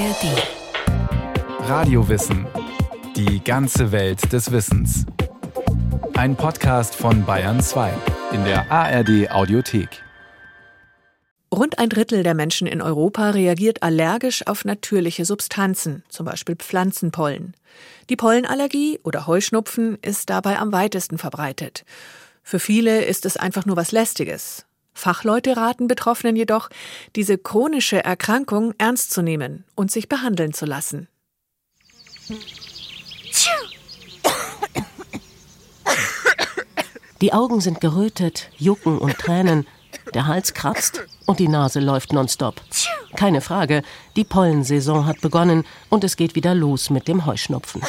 ARD. Radiowissen. Die ganze Welt des Wissens. Ein Podcast von Bayern 2 in der ARD Audiothek. Rund ein Drittel der Menschen in Europa reagiert allergisch auf natürliche Substanzen, zum Beispiel Pflanzenpollen. Die Pollenallergie oder Heuschnupfen ist dabei am weitesten verbreitet. Für viele ist es einfach nur was Lästiges. Fachleute raten Betroffenen jedoch, diese chronische Erkrankung ernst zu nehmen und sich behandeln zu lassen. Die Augen sind gerötet, jucken und tränen, der Hals kratzt und die Nase läuft nonstop. Keine Frage, die Pollensaison hat begonnen und es geht wieder los mit dem Heuschnupfen.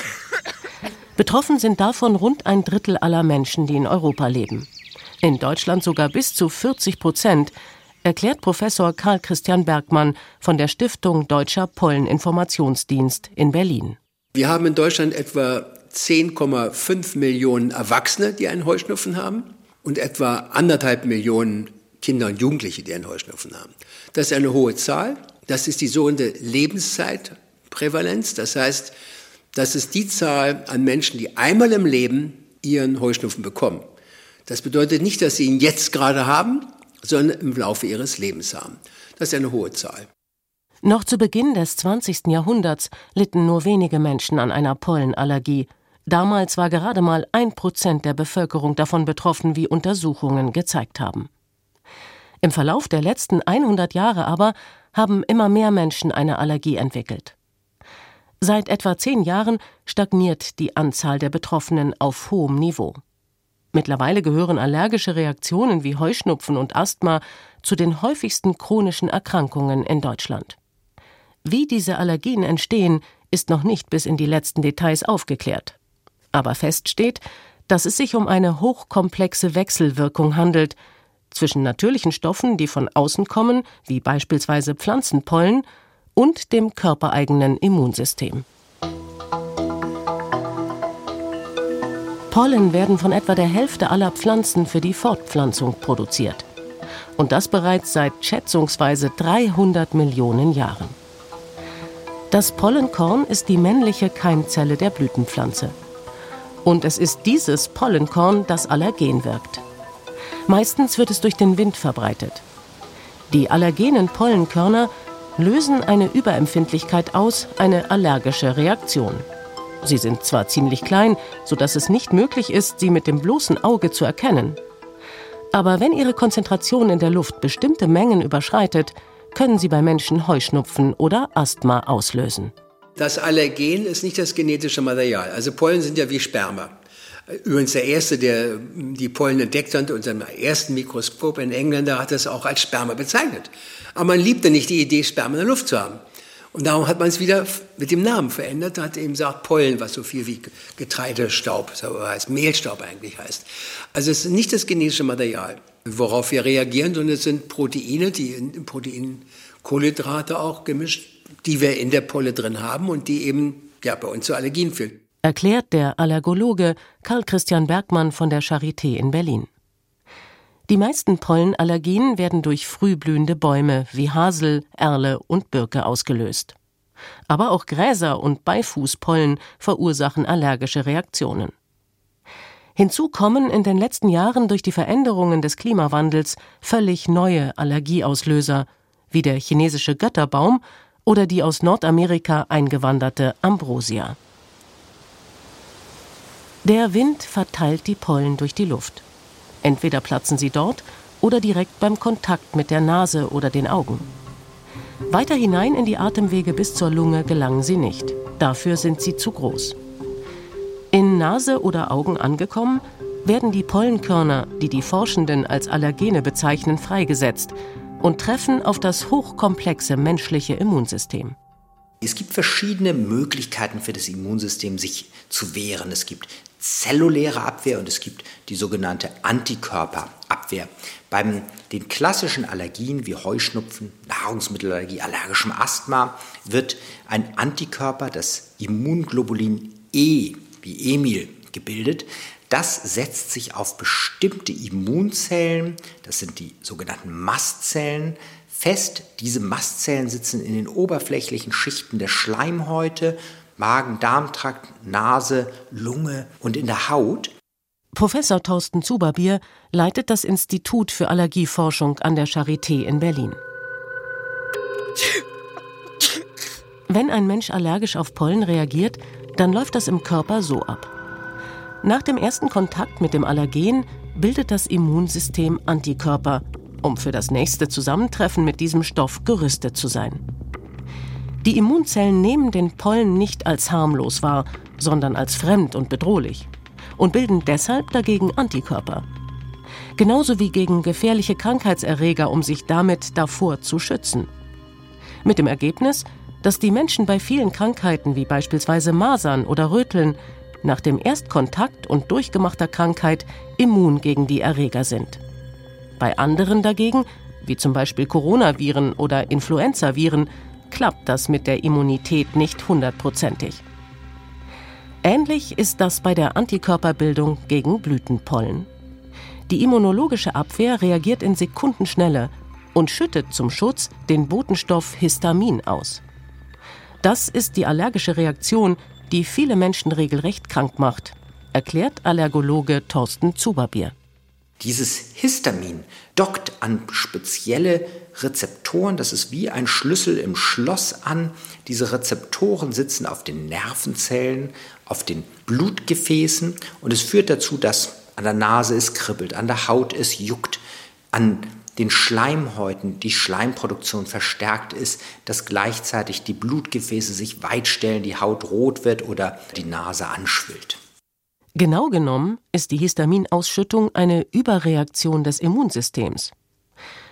Betroffen sind davon rund ein Drittel aller Menschen, die in Europa leben in Deutschland sogar bis zu 40 Prozent, erklärt Professor Karl Christian Bergmann von der Stiftung Deutscher Polleninformationsdienst in Berlin. Wir haben in Deutschland etwa 10,5 Millionen Erwachsene, die einen Heuschnupfen haben und etwa anderthalb Millionen Kinder und Jugendliche, die einen Heuschnupfen haben. Das ist eine hohe Zahl. Das ist die sogenannte Lebenszeitprävalenz. Das heißt, das ist die Zahl an Menschen, die einmal im Leben ihren Heuschnupfen bekommen. Das bedeutet nicht, dass sie ihn jetzt gerade haben, sondern im Laufe ihres Lebens haben. Das ist eine hohe Zahl. Noch zu Beginn des 20. Jahrhunderts litten nur wenige Menschen an einer Pollenallergie. Damals war gerade mal ein Prozent der Bevölkerung davon betroffen, wie Untersuchungen gezeigt haben. Im Verlauf der letzten 100 Jahre aber haben immer mehr Menschen eine Allergie entwickelt. Seit etwa zehn Jahren stagniert die Anzahl der Betroffenen auf hohem Niveau. Mittlerweile gehören allergische Reaktionen wie Heuschnupfen und Asthma zu den häufigsten chronischen Erkrankungen in Deutschland. Wie diese Allergien entstehen, ist noch nicht bis in die letzten Details aufgeklärt. Aber fest steht, dass es sich um eine hochkomplexe Wechselwirkung handelt zwischen natürlichen Stoffen, die von außen kommen, wie beispielsweise Pflanzenpollen, und dem körpereigenen Immunsystem. Pollen werden von etwa der Hälfte aller Pflanzen für die Fortpflanzung produziert. Und das bereits seit schätzungsweise 300 Millionen Jahren. Das Pollenkorn ist die männliche Keimzelle der Blütenpflanze. Und es ist dieses Pollenkorn, das allergen wirkt. Meistens wird es durch den Wind verbreitet. Die allergenen Pollenkörner lösen eine Überempfindlichkeit aus, eine allergische Reaktion. Sie sind zwar ziemlich klein, sodass es nicht möglich ist, sie mit dem bloßen Auge zu erkennen. Aber wenn ihre Konzentration in der Luft bestimmte Mengen überschreitet, können sie bei Menschen Heuschnupfen oder Asthma auslösen. Das Allergen ist nicht das genetische Material. Also Pollen sind ja wie Sperma. Übrigens der erste, der die Pollen entdeckt hat, unserem ersten Mikroskop, ein Engländer, hat das auch als Sperma bezeichnet. Aber man liebte nicht die Idee, Sperma in der Luft zu haben. Und darum hat man es wieder mit dem Namen verändert, hat eben gesagt Pollen, was so viel wie Getreidestaub heißt, Mehlstaub eigentlich heißt. Also es ist nicht das genetische Material, worauf wir reagieren, sondern es sind Proteine, die in Proteinkohlenhydrate auch gemischt, die wir in der Polle drin haben und die eben ja, bei uns zu Allergien führen. Erklärt der Allergologe Karl Christian Bergmann von der Charité in Berlin. Die meisten Pollenallergien werden durch frühblühende Bäume wie Hasel, Erle und Birke ausgelöst. Aber auch Gräser und Beifußpollen verursachen allergische Reaktionen. Hinzu kommen in den letzten Jahren durch die Veränderungen des Klimawandels völlig neue Allergieauslöser, wie der chinesische Götterbaum oder die aus Nordamerika eingewanderte Ambrosia. Der Wind verteilt die Pollen durch die Luft. Entweder platzen sie dort oder direkt beim Kontakt mit der Nase oder den Augen. Weiter hinein in die Atemwege bis zur Lunge gelangen sie nicht. Dafür sind sie zu groß. In Nase oder Augen angekommen, werden die Pollenkörner, die die Forschenden als Allergene bezeichnen, freigesetzt und treffen auf das hochkomplexe menschliche Immunsystem. Es gibt verschiedene Möglichkeiten für das Immunsystem, sich zu wehren. Es gibt zelluläre Abwehr und es gibt die sogenannte Antikörperabwehr. Bei den klassischen Allergien wie Heuschnupfen, Nahrungsmittelallergie, allergischem Asthma wird ein Antikörper, das Immunglobulin E wie Emil, gebildet. Das setzt sich auf bestimmte Immunzellen, das sind die sogenannten Mastzellen, fest. Diese Mastzellen sitzen in den oberflächlichen Schichten der Schleimhäute, Magen, Darmtrakt, Nase, Lunge und in der Haut. Professor Thorsten Zuberbier leitet das Institut für Allergieforschung an der Charité in Berlin. Wenn ein Mensch allergisch auf Pollen reagiert, dann läuft das im Körper so ab. Nach dem ersten Kontakt mit dem Allergen bildet das Immunsystem Antikörper, um für das nächste Zusammentreffen mit diesem Stoff gerüstet zu sein. Die Immunzellen nehmen den Pollen nicht als harmlos wahr, sondern als fremd und bedrohlich und bilden deshalb dagegen Antikörper. Genauso wie gegen gefährliche Krankheitserreger, um sich damit davor zu schützen. Mit dem Ergebnis, dass die Menschen bei vielen Krankheiten wie beispielsweise Masern oder Röteln nach dem Erstkontakt und durchgemachter Krankheit immun gegen die Erreger sind. Bei anderen dagegen, wie zum Beispiel Coronaviren oder Influenzaviren, klappt das mit der Immunität nicht hundertprozentig. Ähnlich ist das bei der Antikörperbildung gegen Blütenpollen. Die immunologische Abwehr reagiert in Sekundenschnelle und schüttet zum Schutz den Botenstoff Histamin aus. Das ist die allergische Reaktion, die viele Menschen regelrecht krank macht, erklärt Allergologe Thorsten Zuberbier. Dieses Histamin dockt an spezielle Rezeptoren, das ist wie ein Schlüssel im Schloss an. Diese Rezeptoren sitzen auf den Nervenzellen, auf den Blutgefäßen und es führt dazu, dass an der Nase es kribbelt, an der Haut es juckt, an den Schleimhäuten die Schleimproduktion verstärkt ist, dass gleichzeitig die Blutgefäße sich weitstellen, die Haut rot wird oder die Nase anschwillt. Genau genommen ist die Histaminausschüttung eine Überreaktion des Immunsystems.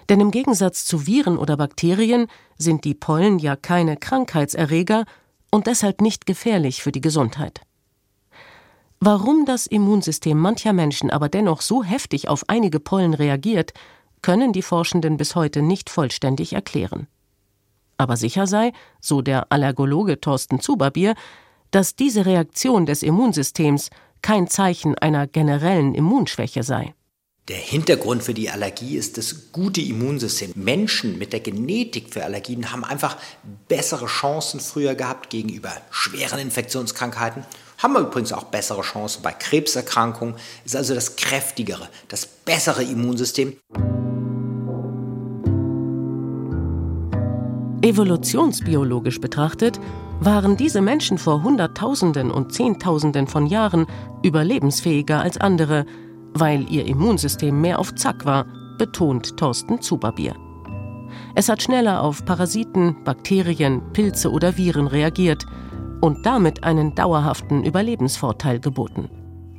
Denn im Gegensatz zu Viren oder Bakterien sind die Pollen ja keine Krankheitserreger und deshalb nicht gefährlich für die Gesundheit. Warum das Immunsystem mancher Menschen aber dennoch so heftig auf einige Pollen reagiert, können die Forschenden bis heute nicht vollständig erklären. Aber sicher sei, so der Allergologe Thorsten Zuberbier, dass diese Reaktion des Immunsystems kein Zeichen einer generellen Immunschwäche sei. Der Hintergrund für die Allergie ist das gute Immunsystem. Menschen mit der Genetik für Allergien haben einfach bessere Chancen früher gehabt gegenüber schweren Infektionskrankheiten. Haben wir übrigens auch bessere Chancen bei Krebserkrankungen. Ist also das kräftigere, das bessere Immunsystem. Evolutionsbiologisch betrachtet waren diese Menschen vor Hunderttausenden und Zehntausenden von Jahren überlebensfähiger als andere, weil ihr Immunsystem mehr auf Zack war, betont Thorsten Zuberbier. Es hat schneller auf Parasiten, Bakterien, Pilze oder Viren reagiert und damit einen dauerhaften Überlebensvorteil geboten.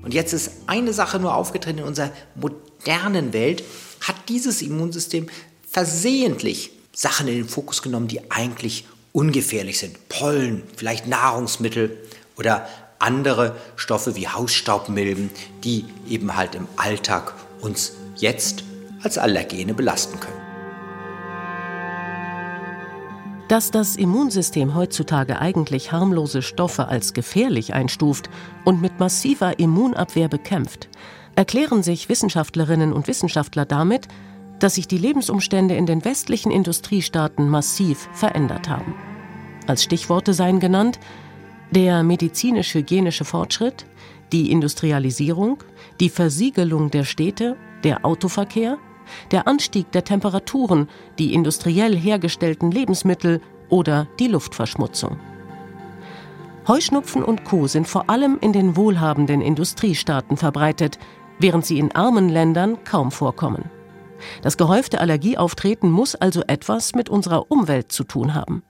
Und jetzt ist eine Sache nur aufgetreten in unserer modernen Welt, hat dieses Immunsystem versehentlich Sachen in den Fokus genommen, die eigentlich ungefährlich sind. Pollen, vielleicht Nahrungsmittel oder andere Stoffe wie Hausstaubmilben, die eben halt im Alltag uns jetzt als Allergene belasten können. Dass das Immunsystem heutzutage eigentlich harmlose Stoffe als gefährlich einstuft und mit massiver Immunabwehr bekämpft, erklären sich Wissenschaftlerinnen und Wissenschaftler damit, dass sich die Lebensumstände in den westlichen Industriestaaten massiv verändert haben. Als Stichworte seien genannt der medizinisch-hygienische Fortschritt, die Industrialisierung, die Versiegelung der Städte, der Autoverkehr, der Anstieg der Temperaturen, die industriell hergestellten Lebensmittel oder die Luftverschmutzung. Heuschnupfen und Co sind vor allem in den wohlhabenden Industriestaaten verbreitet, während sie in armen Ländern kaum vorkommen. Das gehäufte Allergieauftreten muss also etwas mit unserer Umwelt zu tun haben.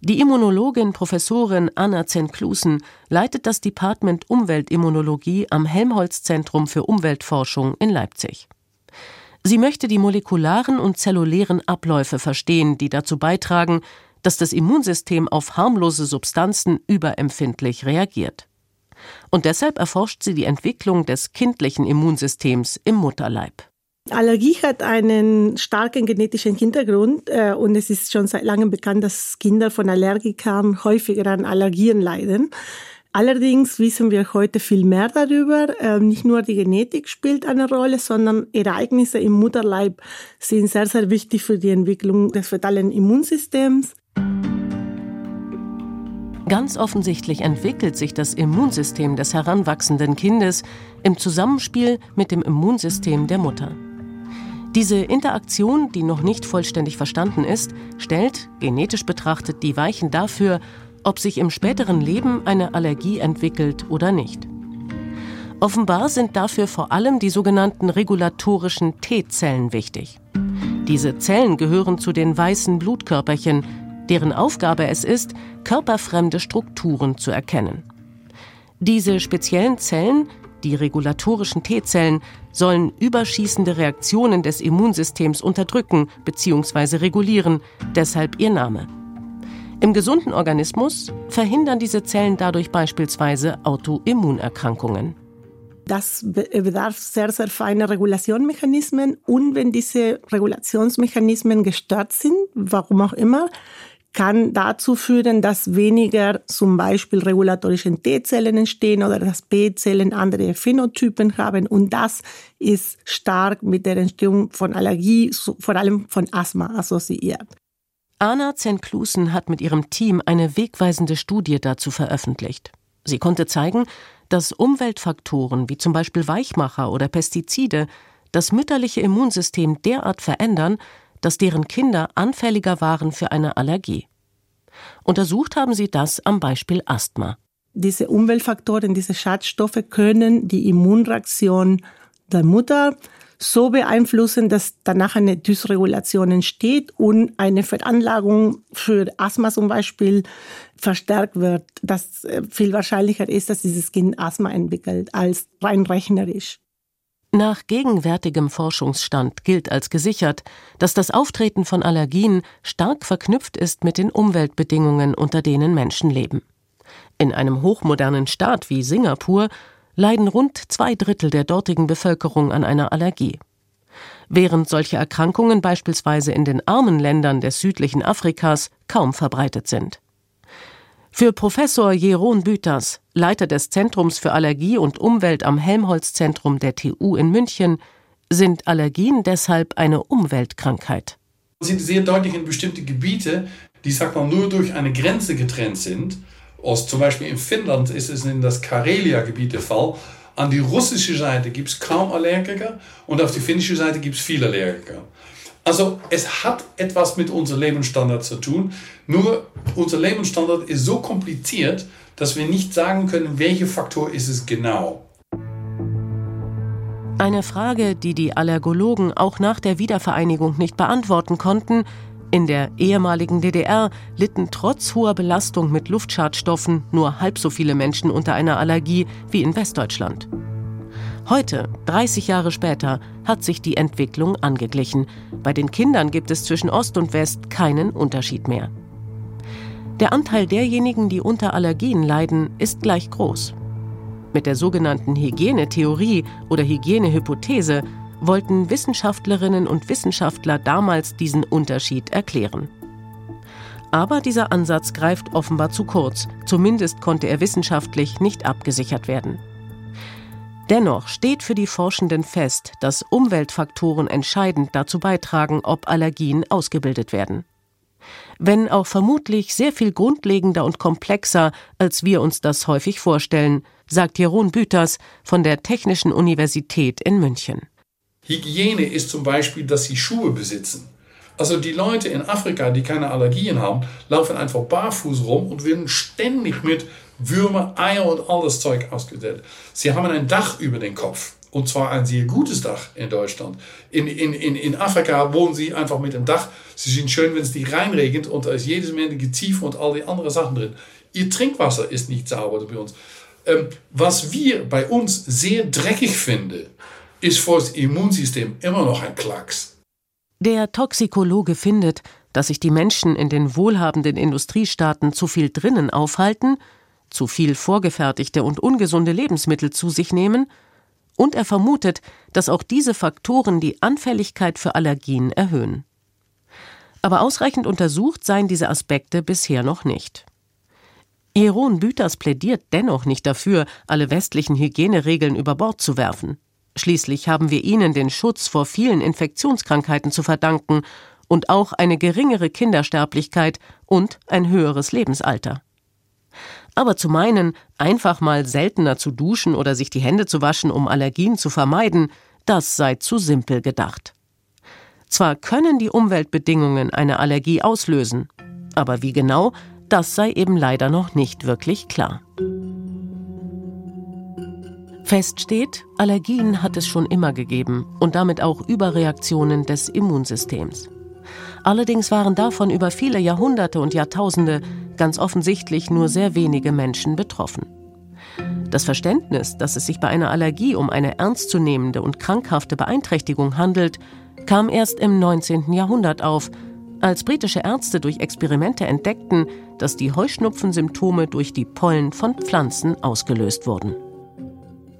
Die Immunologin Professorin Anna Zenklusen leitet das Department Umweltimmunologie am Helmholtz Zentrum für Umweltforschung in Leipzig. Sie möchte die molekularen und zellulären Abläufe verstehen, die dazu beitragen, dass das Immunsystem auf harmlose Substanzen überempfindlich reagiert. Und deshalb erforscht sie die Entwicklung des kindlichen Immunsystems im Mutterleib. Allergie hat einen starken genetischen Hintergrund äh, und es ist schon seit langem bekannt, dass Kinder von Allergikern häufiger an Allergien leiden. Allerdings wissen wir heute viel mehr darüber. Ähm, nicht nur die Genetik spielt eine Rolle, sondern Ereignisse im Mutterleib sind sehr, sehr wichtig für die Entwicklung des fetalen Immunsystems. Ganz offensichtlich entwickelt sich das Immunsystem des heranwachsenden Kindes im Zusammenspiel mit dem Immunsystem der Mutter. Diese Interaktion, die noch nicht vollständig verstanden ist, stellt, genetisch betrachtet, die Weichen dafür, ob sich im späteren Leben eine Allergie entwickelt oder nicht. Offenbar sind dafür vor allem die sogenannten regulatorischen T-Zellen wichtig. Diese Zellen gehören zu den weißen Blutkörperchen, deren Aufgabe es ist, körperfremde Strukturen zu erkennen. Diese speziellen Zellen, die regulatorischen T-Zellen, sollen überschießende Reaktionen des Immunsystems unterdrücken bzw. regulieren, deshalb ihr Name. Im gesunden Organismus verhindern diese Zellen dadurch beispielsweise Autoimmunerkrankungen. Das bedarf sehr, sehr feiner Regulationmechanismen. Und wenn diese Regulationsmechanismen gestört sind, warum auch immer, kann dazu führen, dass weniger zum Beispiel regulatorische T-Zellen entstehen oder dass B-Zellen andere Phänotypen haben. Und das ist stark mit der Entstehung von Allergie, vor allem von Asthma assoziiert. Anna Zenklusen hat mit ihrem Team eine wegweisende Studie dazu veröffentlicht. Sie konnte zeigen, dass Umweltfaktoren wie zum Beispiel Weichmacher oder Pestizide das mütterliche Immunsystem derart verändern, dass deren Kinder anfälliger waren für eine Allergie. Untersucht haben sie das am Beispiel Asthma. Diese Umweltfaktoren, diese Schadstoffe können die Immunreaktion der Mutter so beeinflussen, dass danach eine Dysregulation entsteht und eine Veranlagung für Asthma zum Beispiel verstärkt wird, dass äh, viel wahrscheinlicher ist, dass dieses Kind Asthma entwickelt, als rein rechnerisch. Nach gegenwärtigem Forschungsstand gilt als gesichert, dass das Auftreten von Allergien stark verknüpft ist mit den Umweltbedingungen, unter denen Menschen leben. In einem hochmodernen Staat wie Singapur leiden rund zwei Drittel der dortigen Bevölkerung an einer Allergie. Während solche Erkrankungen beispielsweise in den armen Ländern des südlichen Afrikas kaum verbreitet sind. Für Professor Jeroen Büters, Leiter des Zentrums für Allergie und Umwelt am Helmholtz-Zentrum der TU in München, sind Allergien deshalb eine Umweltkrankheit. Sie sind sehr deutlich in bestimmte Gebiete, die sag mal, nur durch eine Grenze getrennt sind. Aus, zum Beispiel in Finnland ist es in das Karelia-Gebiet der Fall. An die russische Seite gibt es kaum Allergiker und auf die finnische Seite gibt es viele Allergiker. Also es hat etwas mit unserem Lebensstandard zu tun. Nur unser Lebensstandard ist so kompliziert, dass wir nicht sagen können, welcher Faktor ist es genau. Eine Frage, die die Allergologen auch nach der Wiedervereinigung nicht beantworten konnten. In der ehemaligen DDR litten trotz hoher Belastung mit Luftschadstoffen nur halb so viele Menschen unter einer Allergie wie in Westdeutschland. Heute, 30 Jahre später, hat sich die Entwicklung angeglichen. Bei den Kindern gibt es zwischen Ost und West keinen Unterschied mehr. Der Anteil derjenigen, die unter Allergien leiden, ist gleich groß. Mit der sogenannten Hygienetheorie oder Hygienehypothese wollten Wissenschaftlerinnen und Wissenschaftler damals diesen Unterschied erklären. Aber dieser Ansatz greift offenbar zu kurz, zumindest konnte er wissenschaftlich nicht abgesichert werden. Dennoch steht für die Forschenden fest, dass Umweltfaktoren entscheidend dazu beitragen, ob Allergien ausgebildet werden. Wenn auch vermutlich sehr viel grundlegender und komplexer, als wir uns das häufig vorstellen, sagt Jeroen Büters von der Technischen Universität in München. Hygiene ist zum Beispiel, dass sie Schuhe besitzen. Also die Leute in Afrika, die keine Allergien haben, laufen einfach barfuß rum und werden ständig mit Würmer, Eier und alles Zeug ausgesetzt. Sie haben ein Dach über den Kopf. Und zwar ein sehr gutes Dach in Deutschland. In, in, in, in Afrika wohnen sie einfach mit einem Dach. Sie sind schön, wenn es nicht reinregnet und da ist jedes Menge Geziefer und all die anderen Sachen drin. Ihr Trinkwasser ist nicht sauber bei uns. Ähm, was wir bei uns sehr dreckig finden, ist für das Immunsystem immer noch ein Klacks. Der Toxikologe findet, dass sich die Menschen in den wohlhabenden Industriestaaten zu viel drinnen aufhalten zu viel vorgefertigte und ungesunde Lebensmittel zu sich nehmen, und er vermutet, dass auch diese Faktoren die Anfälligkeit für Allergien erhöhen. Aber ausreichend untersucht seien diese Aspekte bisher noch nicht. Jeroen Büters plädiert dennoch nicht dafür, alle westlichen Hygieneregeln über Bord zu werfen. Schließlich haben wir ihnen den Schutz vor vielen Infektionskrankheiten zu verdanken und auch eine geringere Kindersterblichkeit und ein höheres Lebensalter. Aber zu meinen, einfach mal seltener zu duschen oder sich die Hände zu waschen, um Allergien zu vermeiden, das sei zu simpel gedacht. Zwar können die Umweltbedingungen eine Allergie auslösen, aber wie genau, das sei eben leider noch nicht wirklich klar. Fest steht, Allergien hat es schon immer gegeben und damit auch Überreaktionen des Immunsystems. Allerdings waren davon über viele Jahrhunderte und Jahrtausende ganz offensichtlich nur sehr wenige Menschen betroffen. Das Verständnis, dass es sich bei einer Allergie um eine ernstzunehmende und krankhafte Beeinträchtigung handelt, kam erst im 19. Jahrhundert auf, als britische Ärzte durch Experimente entdeckten, dass die Heuschnupfensymptome durch die Pollen von Pflanzen ausgelöst wurden.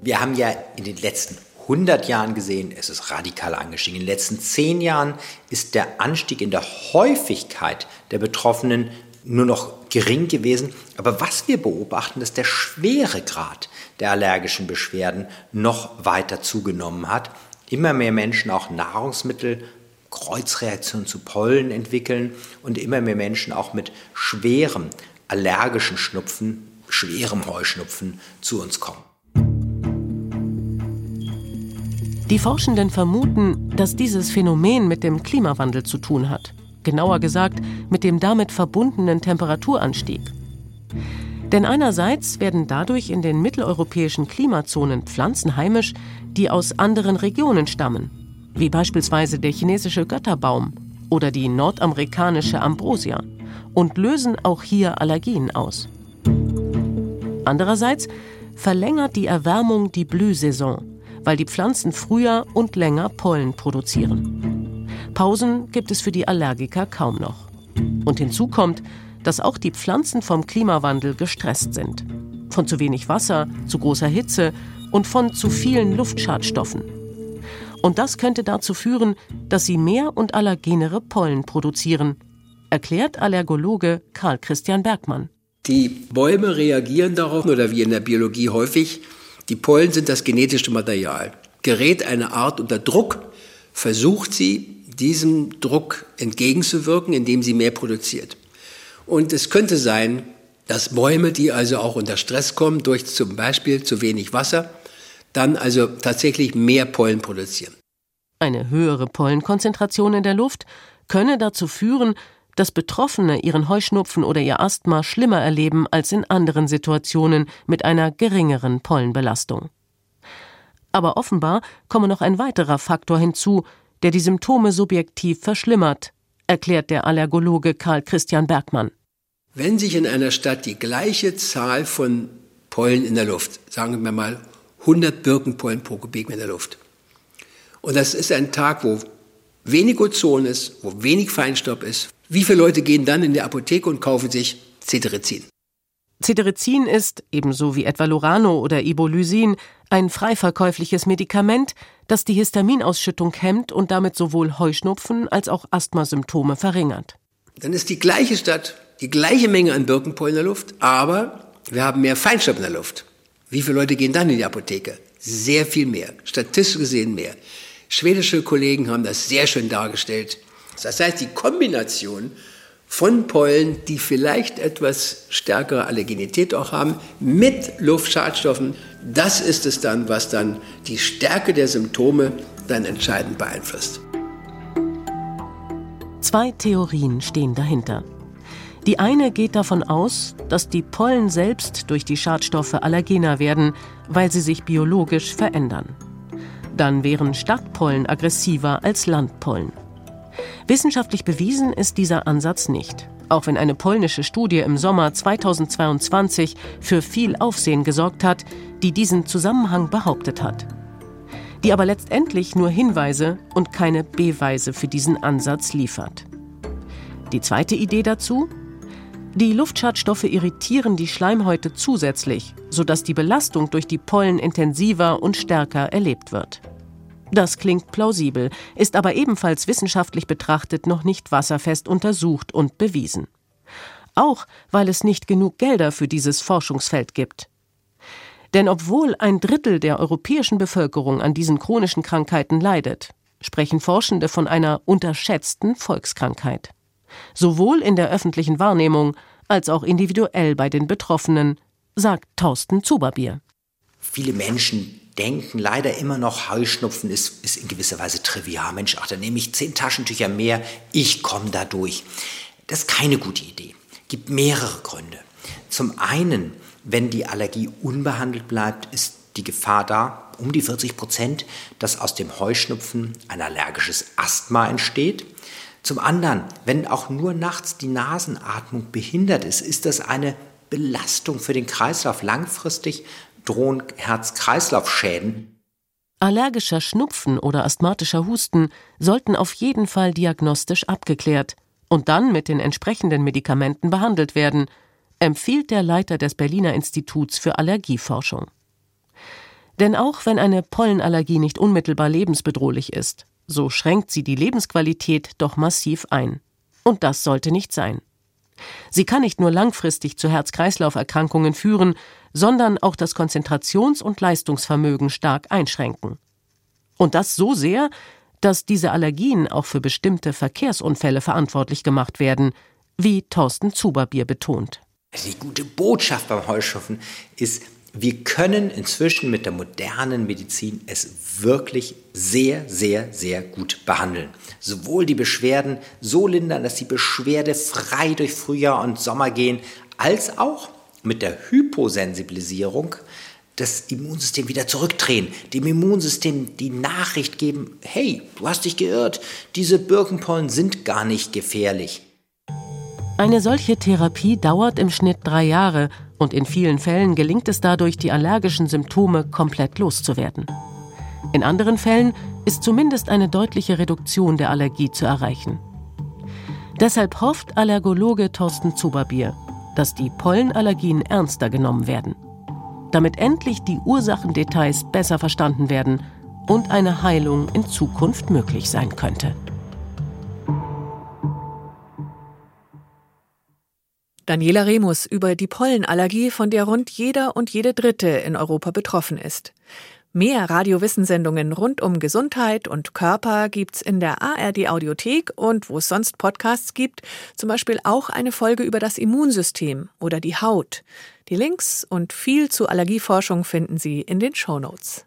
Wir haben ja in den letzten 100 Jahren gesehen, es ist radikal angestiegen. In den letzten 10 Jahren ist der Anstieg in der Häufigkeit der Betroffenen nur noch gering gewesen. Aber was wir beobachten, ist der Schweregrad der allergischen Beschwerden noch weiter zugenommen hat. Immer mehr Menschen auch Nahrungsmittel, Kreuzreaktionen zu Pollen entwickeln und immer mehr Menschen auch mit schwerem allergischen Schnupfen, schwerem Heuschnupfen zu uns kommen. Die Forschenden vermuten, dass dieses Phänomen mit dem Klimawandel zu tun hat. Genauer gesagt mit dem damit verbundenen Temperaturanstieg. Denn einerseits werden dadurch in den mitteleuropäischen Klimazonen Pflanzen heimisch, die aus anderen Regionen stammen, wie beispielsweise der chinesische Götterbaum oder die nordamerikanische Ambrosia, und lösen auch hier Allergien aus. Andererseits verlängert die Erwärmung die Blühsaison weil die Pflanzen früher und länger Pollen produzieren. Pausen gibt es für die Allergiker kaum noch. Und hinzu kommt, dass auch die Pflanzen vom Klimawandel gestresst sind. Von zu wenig Wasser, zu großer Hitze und von zu vielen Luftschadstoffen. Und das könnte dazu führen, dass sie mehr und allergenere Pollen produzieren, erklärt Allergologe Karl Christian Bergmann. Die Bäume reagieren darauf, oder wie in der Biologie häufig, die Pollen sind das genetische Material. Gerät eine Art unter Druck, versucht sie, diesem Druck entgegenzuwirken, indem sie mehr produziert. Und es könnte sein, dass Bäume, die also auch unter Stress kommen, durch zum Beispiel zu wenig Wasser, dann also tatsächlich mehr Pollen produzieren. Eine höhere Pollenkonzentration in der Luft könne dazu führen, dass Betroffene ihren Heuschnupfen oder ihr Asthma schlimmer erleben als in anderen Situationen mit einer geringeren Pollenbelastung. Aber offenbar komme noch ein weiterer Faktor hinzu, der die Symptome subjektiv verschlimmert, erklärt der Allergologe Karl Christian Bergmann. Wenn sich in einer Stadt die gleiche Zahl von Pollen in der Luft, sagen wir mal 100 Birkenpollen pro Kubikmeter Luft, und das ist ein Tag, wo wenig Ozon ist, wo wenig Feinstaub ist, wie viele Leute gehen dann in die Apotheke und kaufen sich Cetirizin? Cetirizin ist, ebenso wie etwa Lorano oder Ibolysin, ein frei verkäufliches Medikament, das die Histaminausschüttung hemmt und damit sowohl Heuschnupfen als auch Asthmasymptome verringert. Dann ist die gleiche Stadt, die gleiche Menge an Birkenpollen in der Luft, aber wir haben mehr Feinstaub in der Luft. Wie viele Leute gehen dann in die Apotheke? Sehr viel mehr, statistisch gesehen mehr. Schwedische Kollegen haben das sehr schön dargestellt. Das heißt, die Kombination von Pollen, die vielleicht etwas stärkere Allergenität auch haben, mit Luftschadstoffen, das ist es dann, was dann die Stärke der Symptome dann entscheidend beeinflusst. Zwei Theorien stehen dahinter. Die eine geht davon aus, dass die Pollen selbst durch die Schadstoffe allergener werden, weil sie sich biologisch verändern. Dann wären Stadtpollen aggressiver als Landpollen. Wissenschaftlich bewiesen ist dieser Ansatz nicht, auch wenn eine polnische Studie im Sommer 2022 für viel Aufsehen gesorgt hat, die diesen Zusammenhang behauptet hat. Die aber letztendlich nur Hinweise und keine Beweise für diesen Ansatz liefert. Die zweite Idee dazu? Die Luftschadstoffe irritieren die Schleimhäute zusätzlich, sodass die Belastung durch die Pollen intensiver und stärker erlebt wird. Das klingt plausibel, ist aber ebenfalls wissenschaftlich betrachtet noch nicht wasserfest untersucht und bewiesen. auch weil es nicht genug Gelder für dieses Forschungsfeld gibt. Denn obwohl ein Drittel der europäischen Bevölkerung an diesen chronischen Krankheiten leidet, sprechen Forschende von einer unterschätzten Volkskrankheit. Sowohl in der öffentlichen Wahrnehmung als auch individuell bei den Betroffenen, sagt Thorsten Zuberbier. Viele Menschen denken leider immer noch, Heuschnupfen ist, ist in gewisser Weise trivial. Mensch, ach, da nehme ich zehn Taschentücher mehr, ich komme da durch. Das ist keine gute Idee. Gibt mehrere Gründe. Zum einen, wenn die Allergie unbehandelt bleibt, ist die Gefahr da, um die 40 Prozent, dass aus dem Heuschnupfen ein allergisches Asthma entsteht. Zum anderen, wenn auch nur nachts die Nasenatmung behindert ist, ist das eine Belastung für den Kreislauf. Langfristig drohen Herz-Kreislauf-Schäden. Allergischer Schnupfen oder asthmatischer Husten sollten auf jeden Fall diagnostisch abgeklärt und dann mit den entsprechenden Medikamenten behandelt werden, empfiehlt der Leiter des Berliner Instituts für Allergieforschung. Denn auch wenn eine Pollenallergie nicht unmittelbar lebensbedrohlich ist, so schränkt sie die Lebensqualität doch massiv ein. Und das sollte nicht sein. Sie kann nicht nur langfristig zu Herz-Kreislauf-Erkrankungen führen, sondern auch das Konzentrations- und Leistungsvermögen stark einschränken. Und das so sehr, dass diese Allergien auch für bestimmte Verkehrsunfälle verantwortlich gemacht werden, wie Thorsten Zuberbier betont. Die gute Botschaft beim Heuschnupfen ist, wir können inzwischen mit der modernen Medizin es wirklich sehr, sehr, sehr gut behandeln. Sowohl die Beschwerden so lindern, dass die Beschwerde frei durch Frühjahr und Sommer gehen, als auch mit der Hyposensibilisierung das Immunsystem wieder zurückdrehen, dem Immunsystem die Nachricht geben, hey, du hast dich geirrt, diese Birkenpollen sind gar nicht gefährlich. Eine solche Therapie dauert im Schnitt drei Jahre und in vielen Fällen gelingt es dadurch, die allergischen Symptome komplett loszuwerden. In anderen Fällen ist zumindest eine deutliche Reduktion der Allergie zu erreichen. Deshalb hofft Allergologe Thorsten Zuberbier, dass die Pollenallergien ernster genommen werden, damit endlich die Ursachendetails besser verstanden werden und eine Heilung in Zukunft möglich sein könnte. Daniela Remus über die Pollenallergie, von der rund jeder und jede Dritte in Europa betroffen ist. Mehr Radiowissensendungen rund um Gesundheit und Körper gibt's in der ARD Audiothek und wo es sonst Podcasts gibt, zum Beispiel auch eine Folge über das Immunsystem oder die Haut. Die Links und viel zu Allergieforschung finden Sie in den Shownotes.